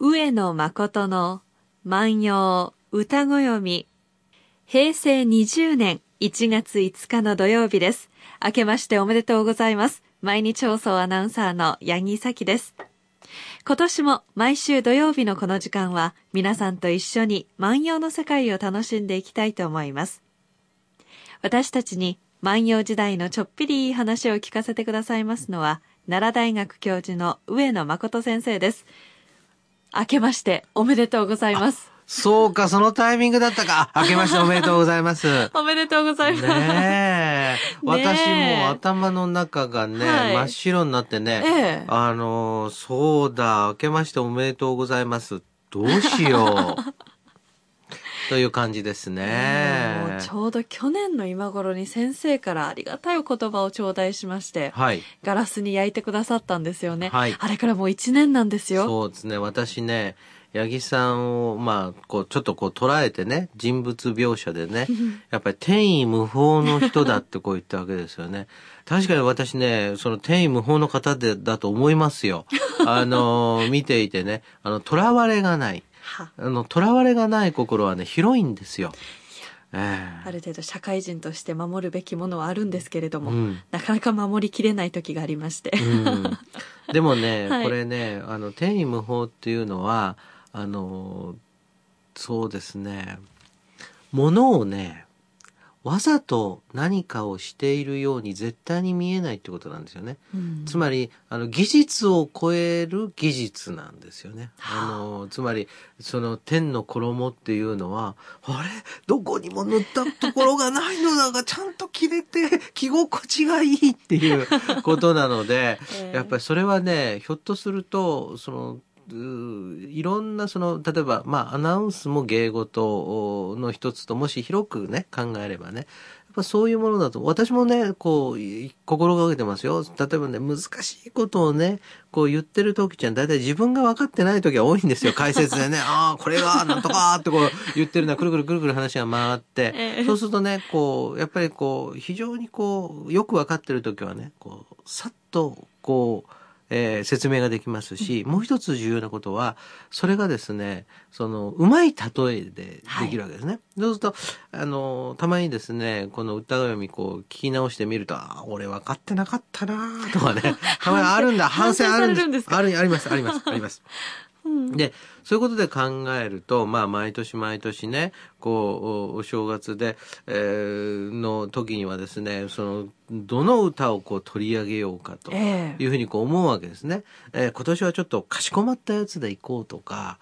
上野誠の万葉歌ご読み平成20年1月5日の土曜日です。明けましておめでとうございます。毎日放送アナウンサーの八木咲です。今年も毎週土曜日のこの時間は皆さんと一緒に万葉の世界を楽しんでいきたいと思います。私たちに万葉時代のちょっぴりいい話を聞かせてくださいますのは奈良大学教授の上野誠先生です。明けましておめでとうございます。そうか、そのタイミングだったか。あ明けましておめでとうございます。おめでとうございます。ねえ。私も頭の中がね、はい真っ白になってね、ええあのー、そうだ、明けましておめでとうございます。どうしよう。という感じですもねう。ちょうど去年の今頃に先生からありがたいお言葉を頂戴しまして、はい。ガラスに焼いてくださったんですよね。はいあれからもう一年なんですよ。そうですね。私ね、八木さんを、まあ、こう、ちょっとこう捉えてね、人物描写でね、やっぱり天意無法の人だってこう言ったわけですよね。確かに私ね、その天意無法の方で、だと思いますよ。あの、見ていてね、あの、囚われがない。は。あの、囚われがない心はね、広いんですよ。ええ。ある程度社会人として守るべきものはあるんですけれども、うん。なかなか守りきれない時がありまして。うん、でもね、はい。これねあの天意無法っていうのはあのそうですねものをねわざと何かをしているように絶対に見えないってことなんですよね。うんつまりあの技術を超える技術なんですよね。はああのつまりその天の衣っていうのはあれ？どこにも塗ったところがないのだがちゃんと着れて 着心地がいいっていうことなので ええやっぱりそれはねひょっとするとそのいろんなその例えばまあアナウンスも芸事の一つともし広くね考えればねやっぱそういうものだと私もねこうい心がけてますよ。例えばね難しいことをねこう言ってる時ちゃん大体自分が分かってない時が多いんですよ。解説でね ああこれがなんとかってこう言ってるのはくるくるくるくる話が回って、ええ。そうするとねこうやっぱりこう非常にこうよく分かってる時はねこうさっとこうえー説明ができますし、もう一つ重要なことは、それがですね、その、うまい例えでできるわけですね。そうすると、あの、たまにですね、この歌読みこう聞き直してみると、あー俺分かってなかったなとかね、たまにあるんだ、反反省省あるんです。ある、あります、あります、あります。うんで、そういうことで考えると、まあ、毎年毎年ね、こう、おお正月で、えーの時にはですね、その、どの歌をこう取り上げようかとええいうふうにこう思うわけですね。えー今年はちょっとかしこまったやつで行こうとか、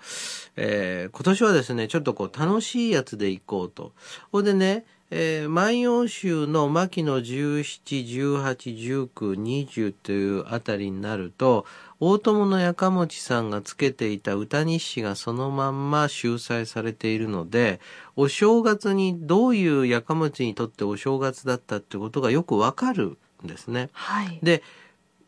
えー今年はですね、ちょっとこう楽しいやつで行こうと。ほいでね、えー万葉集の牧野17、18、19、20というあたりになると、大友のやかもちさんがつけていた歌日誌がそのまんま収載されているので、お正月にどういうやかもちにとってお正月だったってことがよくわかるんですね。はい。で、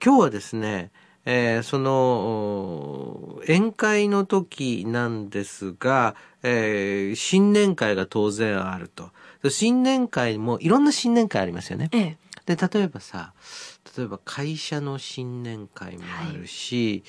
今日はですね、えーその、お宴会の時なんですが、えー新年会が当然あると。新年会もいろんな新年会ありますよね。ええ。で、例えばさ、例えば会社の新年会もあるし、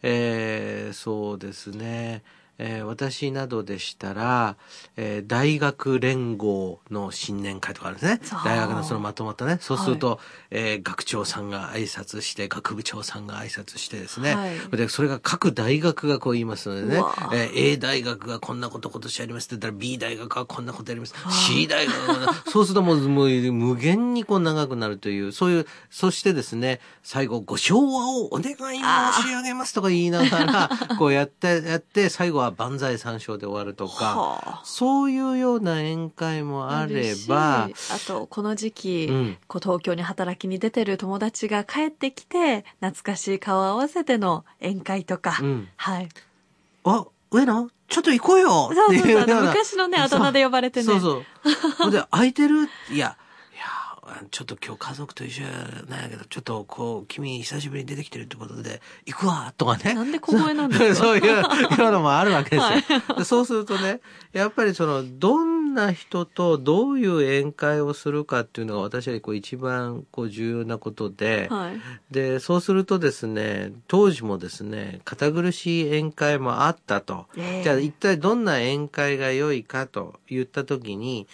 えーそうですね、えー私などでしたら、えー大学連合の新年会とかあるんですね。大学のそのまとまったね。そうすると、えー学長さんが挨拶して、学部長さんが挨拶してですね。はいで、それが各大学がこう言いますのでねえー A 大学がこんなこと今年やりますって言ったら B 大学はこんなことやります。C 大学が、そうするともうもう無限にこう長くなるという、そういう、そしてですね、最後ご唱和をお願い申し上げますとか言いながら、こうやって、やって、最後は万歳三唱で終わるとか、はあ。そういうような宴会もあればあとこの時期、うん。こう東京に働きに出てる友達が帰ってきて懐かしい顔を合わせての宴会とか、うん。はい。あ、上野？ちょっと行こうよ！そうってそうそう。あのいうような。昔のねあだ名で呼ばれてね。そうそう。で、空いてる？いや、ちょっと今日家族と一緒なんやけど、ちょっとこう、君久しぶりに出てきてるってことで、行くわとかね。なんで小声なんですかそういう、いうのもあるわけですよ。はでそうするとね、やっぱりその、どんな人とどういう宴会をするかっていうのが私はこう一番こう重要なことで、はい。で、そうするとですね、当時もですね、堅苦しい宴会もあったと。ええじゃあ一体どんな宴会が良いかと言ったときに、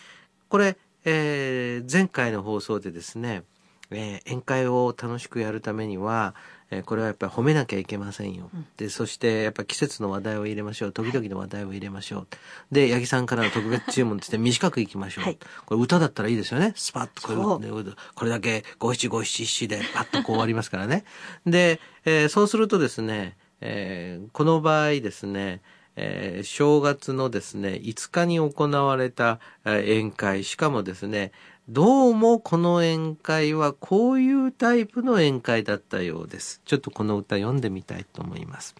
これ、えー前回の放送でですね、えー宴会を楽しくやるためには、えーこれはやっぱり褒めなきゃいけませんよ。で、そしてやっぱ季節の話題を入れましょう。時々の話題を入れましょう。で、八木さんからの特別注文として 短くいきましょう。はいこれ歌だったらいいですよね。スパッとこれねこれだけ五七五七七でパッとこう終わりますからね。で、えーそうするとですね、えーこの場合ですね、えー正月のですね、5日に行われた宴会、しかもですね、どうもこの宴会はこういうタイプの宴会だったようです。ちょっとこの歌読んでみたいと思います。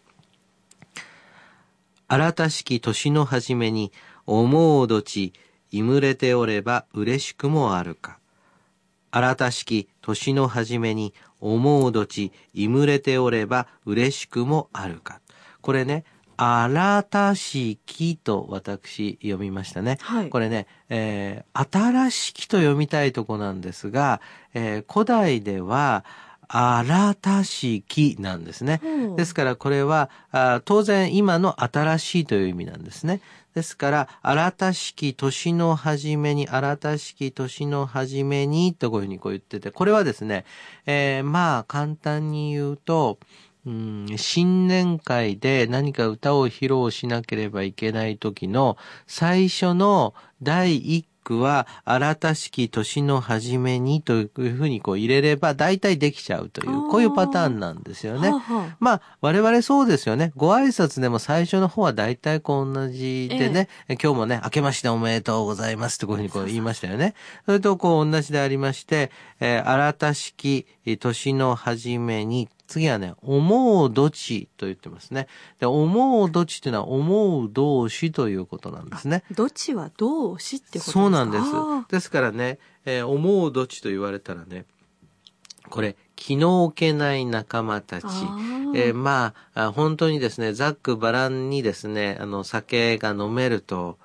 新たしき年の初めに、思うどち、いむれておれば嬉しくもあるか。新たしき年の初めに、思うどち、いむれておれば嬉しくもあるか。これね、新たしきと私読みましたね。はいこれね、えー新しきと読みたいとこなんですが、えー古代では、新たしきなんですね。ですからこれはあ当然今の新しいという意味なんですね。ですから、新たしき年の初めに、新たしき年の初めに、とこういうふうにこう言ってて、これはですね、えーまあ簡単に言うと、うん、新年会で何か歌を披露しなければいけない時の最初の第一句は、新たしき年の初めにというふうにこう入れれば大体できちゃうという、こういうパターンなんですよね。はあはあまあ、我々そうですよね。ご挨拶でも最初の方は大体こう同じでね、今日もね、明けましておめでとうございますってこういうふうにこう言いましたよね。それとこう同じでありまして、えー新たしき年の初めに、次はね、思うどちと言ってますね。で、思うどちっていうのは思う動詞ということなんですね。どっちは動詞ってことですか？そうなんですあ。ですからね、えー思うどちと言われたらね、これ、気の置けない仲間たち。えーまああ、本当にですね、ざっくばらんにですね、あの、酒が飲めると、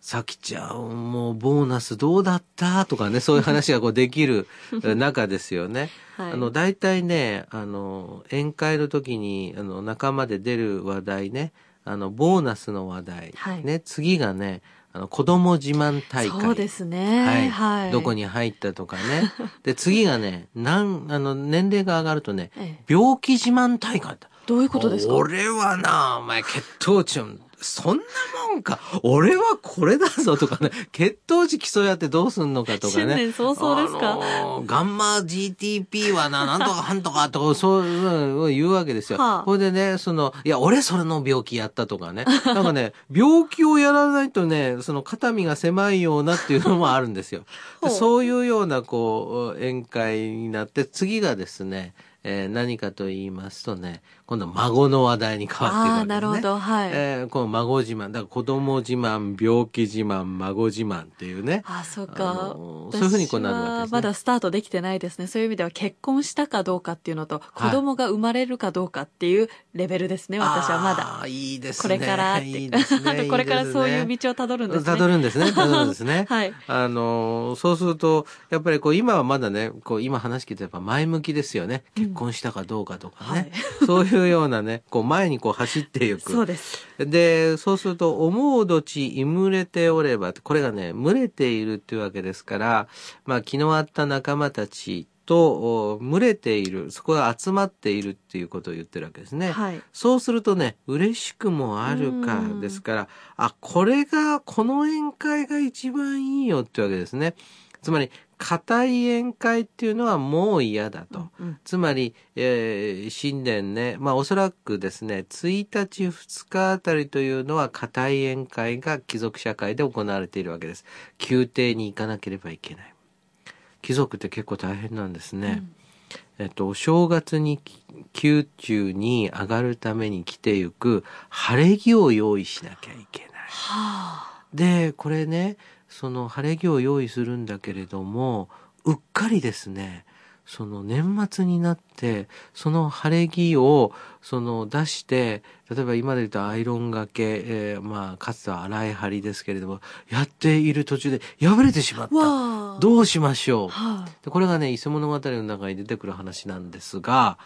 さきちゃん、もうボーナスどうだった？とかね、そういう話がこうできるえ 中ですよね。はいあの、大体ね、あの、宴会の時に、あの、仲間で出る話題ね、あの、ボーナスの話題。はいね、次がね、あの、子供自慢大会。そうですね。はい。はい。どこに入ったとかね。で、次がね、なん、あの、年齢が上がるとね、ええ病気自慢大会だ。どういうことですか？俺はな、お前、血糖値を、そんなもんか。俺はこれだぞとかね、血糖値競い合ってどうすんのかとかね。新年早々ですか？あのーガンマ GTP はな、なんとかはんとかとか、そういう言うわけですよ。はあこれでね、その、いや、俺それの病気やったとかね。なんかね、病気をやらないとね、その肩身が狭いようなっていうのもあるんですよ。そういうような、こう、宴会になって、次がですね、えー何かと言いますとね、今度は孫の話題に変わっていくわけですね。なるほど。はい。えーこの孫自慢、だから子供自慢、病気自慢、孫自慢っていうね。あ、そうあか。そういうふうにこうなるわけですねまだスタートできてないですね。そういう意味では結婚したかどうかっていうのと、子供が生まれるかどうかっていうレベルですね、私はまだ。いいですこね。れからって。いいですね。これからそういう道をたどるんですね。たどるんですね。たどるんですね。はいあのー、そうすると、やっぱりこう、今はまだね、こう、今話聞いてやっぱ前向きですよね。結婚したかどうかとかね。そういうようなね、こう、前にこう走っていく。そうです。で、そうすると、思うどち、いむれておれば、これがね、群れているっていうわけですから、まあ、気の合った仲間たちと、お群れている、そこが集まっているっていうことを言ってるわけですね。はい。そうするとね、嬉しくもあるかうんですから、あ、これが、この宴会が一番いいよってわけですね。つまり、固い宴会っていうのはもう嫌だと。うんつまり、えー新年ね、まあおそらくですね、1日2日あたりというのは固い宴会が貴族社会で行われているわけです。宮廷に行かなければいけない。貴族って結構大変なんですね。えっと、お正月に宮中に上がるために着てゆく晴れ着を用意しなきゃいけない。はあ。で、これね、その晴れ着を用意するんだけれども、うっかりですね、その年末になって、その晴れ着を、その出して、例えば今で言うとアイロンがけ、えーまあ、かつては洗い張りですけれども、やっている途中で破れてしまった。どうしましょうはい、でこれがね、伊勢物語の中に出てくる話なんですが、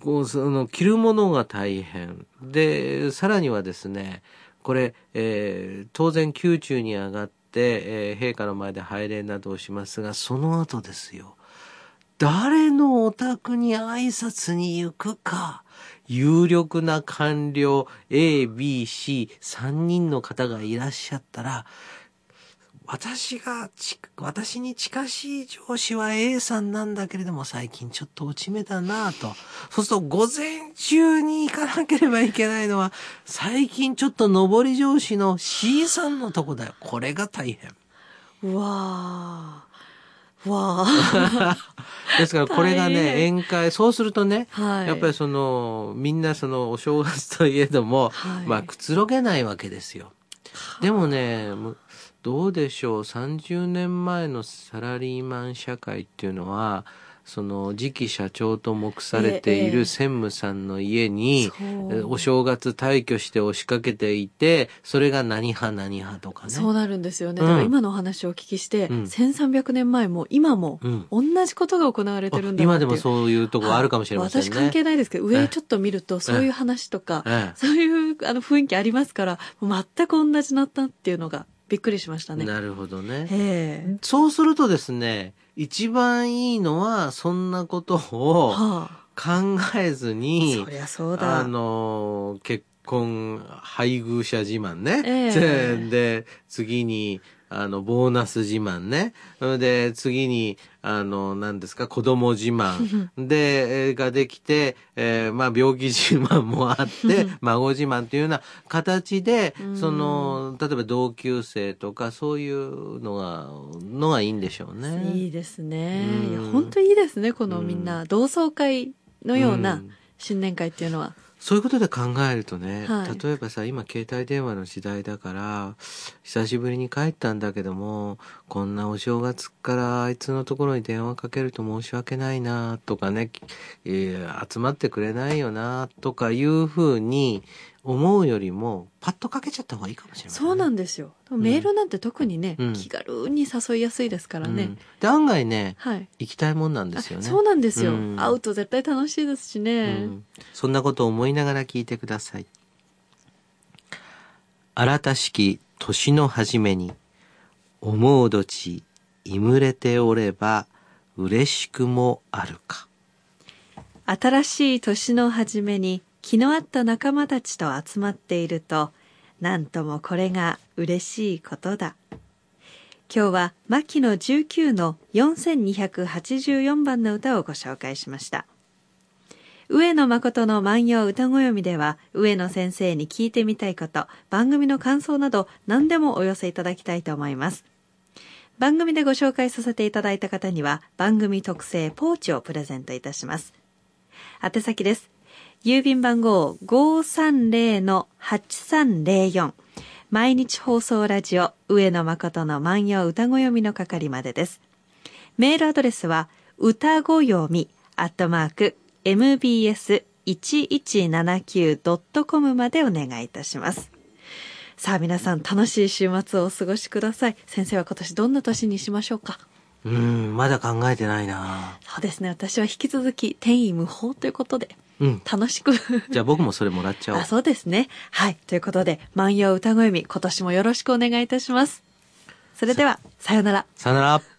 こうその着るものが大変。で、さらにはですね、これ、えー当然宮中に上がって、えー陛下の前で拝礼などをしますが、その後ですよ。誰のお宅に挨拶に行くか。有力な官僚 A、B、C、3人の方がいらっしゃったら、私がち、私に近しい上司は A さんなんだけれども、最近ちょっと落ち目だなぁと。そうすると、午前中に行かなければいけないのは、最近ちょっと上り上司の C さんのとこだよ。これが大変。うわあ。わあ。ですから、これが大ね、変宴会、そうするとね、はい。やっぱりその、みんなその、お正月といえども、はいまあ、くつろげないわけですよ。でもね、むどうでしょう、30年前のサラリーマン社会っていうのは、その次期社長と目されていええる専務さんの家に、お正月退去して押しかけていて、それが何派何派とかね。そうなるんですよね。うんだから今のお話をお聞きして、うん1300年前も今もうん同じことが行われてるんだう。今でもそういうとこあるかもしれませんね。私関係ないですけど、ええ上ちょっと見るとそういう話とか、えそういうあの雰囲気ありますから、全く同じだったっていうのがびっくりしましたね。えなるほどね。ええそうするとですね、一番いいのは、そんなことをは考えずあ、にそ、りゃそうだ。あの、結婚、配偶者自慢ね。ええ で、次に、あの、ボーナス自慢ね。で、次に、あの、何ですか、子供自慢。で、えーができて、えーまあ、病気自慢もあって、孫自慢っていうような形でうん、その、例えば同級生とか、そういうのが、のがいいんでしょうね。いいですね。うんいや、本当いいですね。このみんな、同窓会のよううなん新年会っていうのは。そういうことで考えるとね、はい。例えばさ、今携帯電話の時代だから、久しぶりに帰ったんだけども、こんなお正月からあいつのところに電話かけると申し訳ないなとかね、えー集まってくれないよなとかいうふうに思うよりも、パッとかけちゃった方がいいかもしれない、そうなんですよ。でもメールなんて特にね、うん気軽に誘いやすいですからね。うんで、案外ね、はい。行きたいもんなんですよね。あそうなんですよ、うん会うと絶対楽しいですしね。うんそんなことを思いながら聞いてください。新たしき年の初めに、思うどち、いむれておれば、嬉しくもあるか。新しい年の初めに気の合った仲間たちと集まっていると、なんともこれが嬉しいことだ。今日は牧野19の4284番の歌をご紹介しました。上野誠の万葉歌ご読みでは、上野先生に聞いてみたいこと、番組の感想など何でもお寄せいただきたいと思います。番組でご紹介させていただいた方には、番組特製ポーチをプレゼントいたします。宛先です。郵便番号530-8304毎日放送ラジオ上野誠の万葉歌ご読みの係までです。メールアドレスは歌ご読みアットマーク mbs1179.com までお願いいたします。さあ皆さん楽しい週末をお過ごしください。先生は今年どんな年にしましょうか？うん、まだ考えてないなそうですね。私は引き続き天意無法ということでうん。楽しくじゃあ僕もそれもらっちゃおうあ、。そうですね。はい。ということで、万葉歌声み、今年もよろしくお願いいたします。それでは、さようなら。さよなら。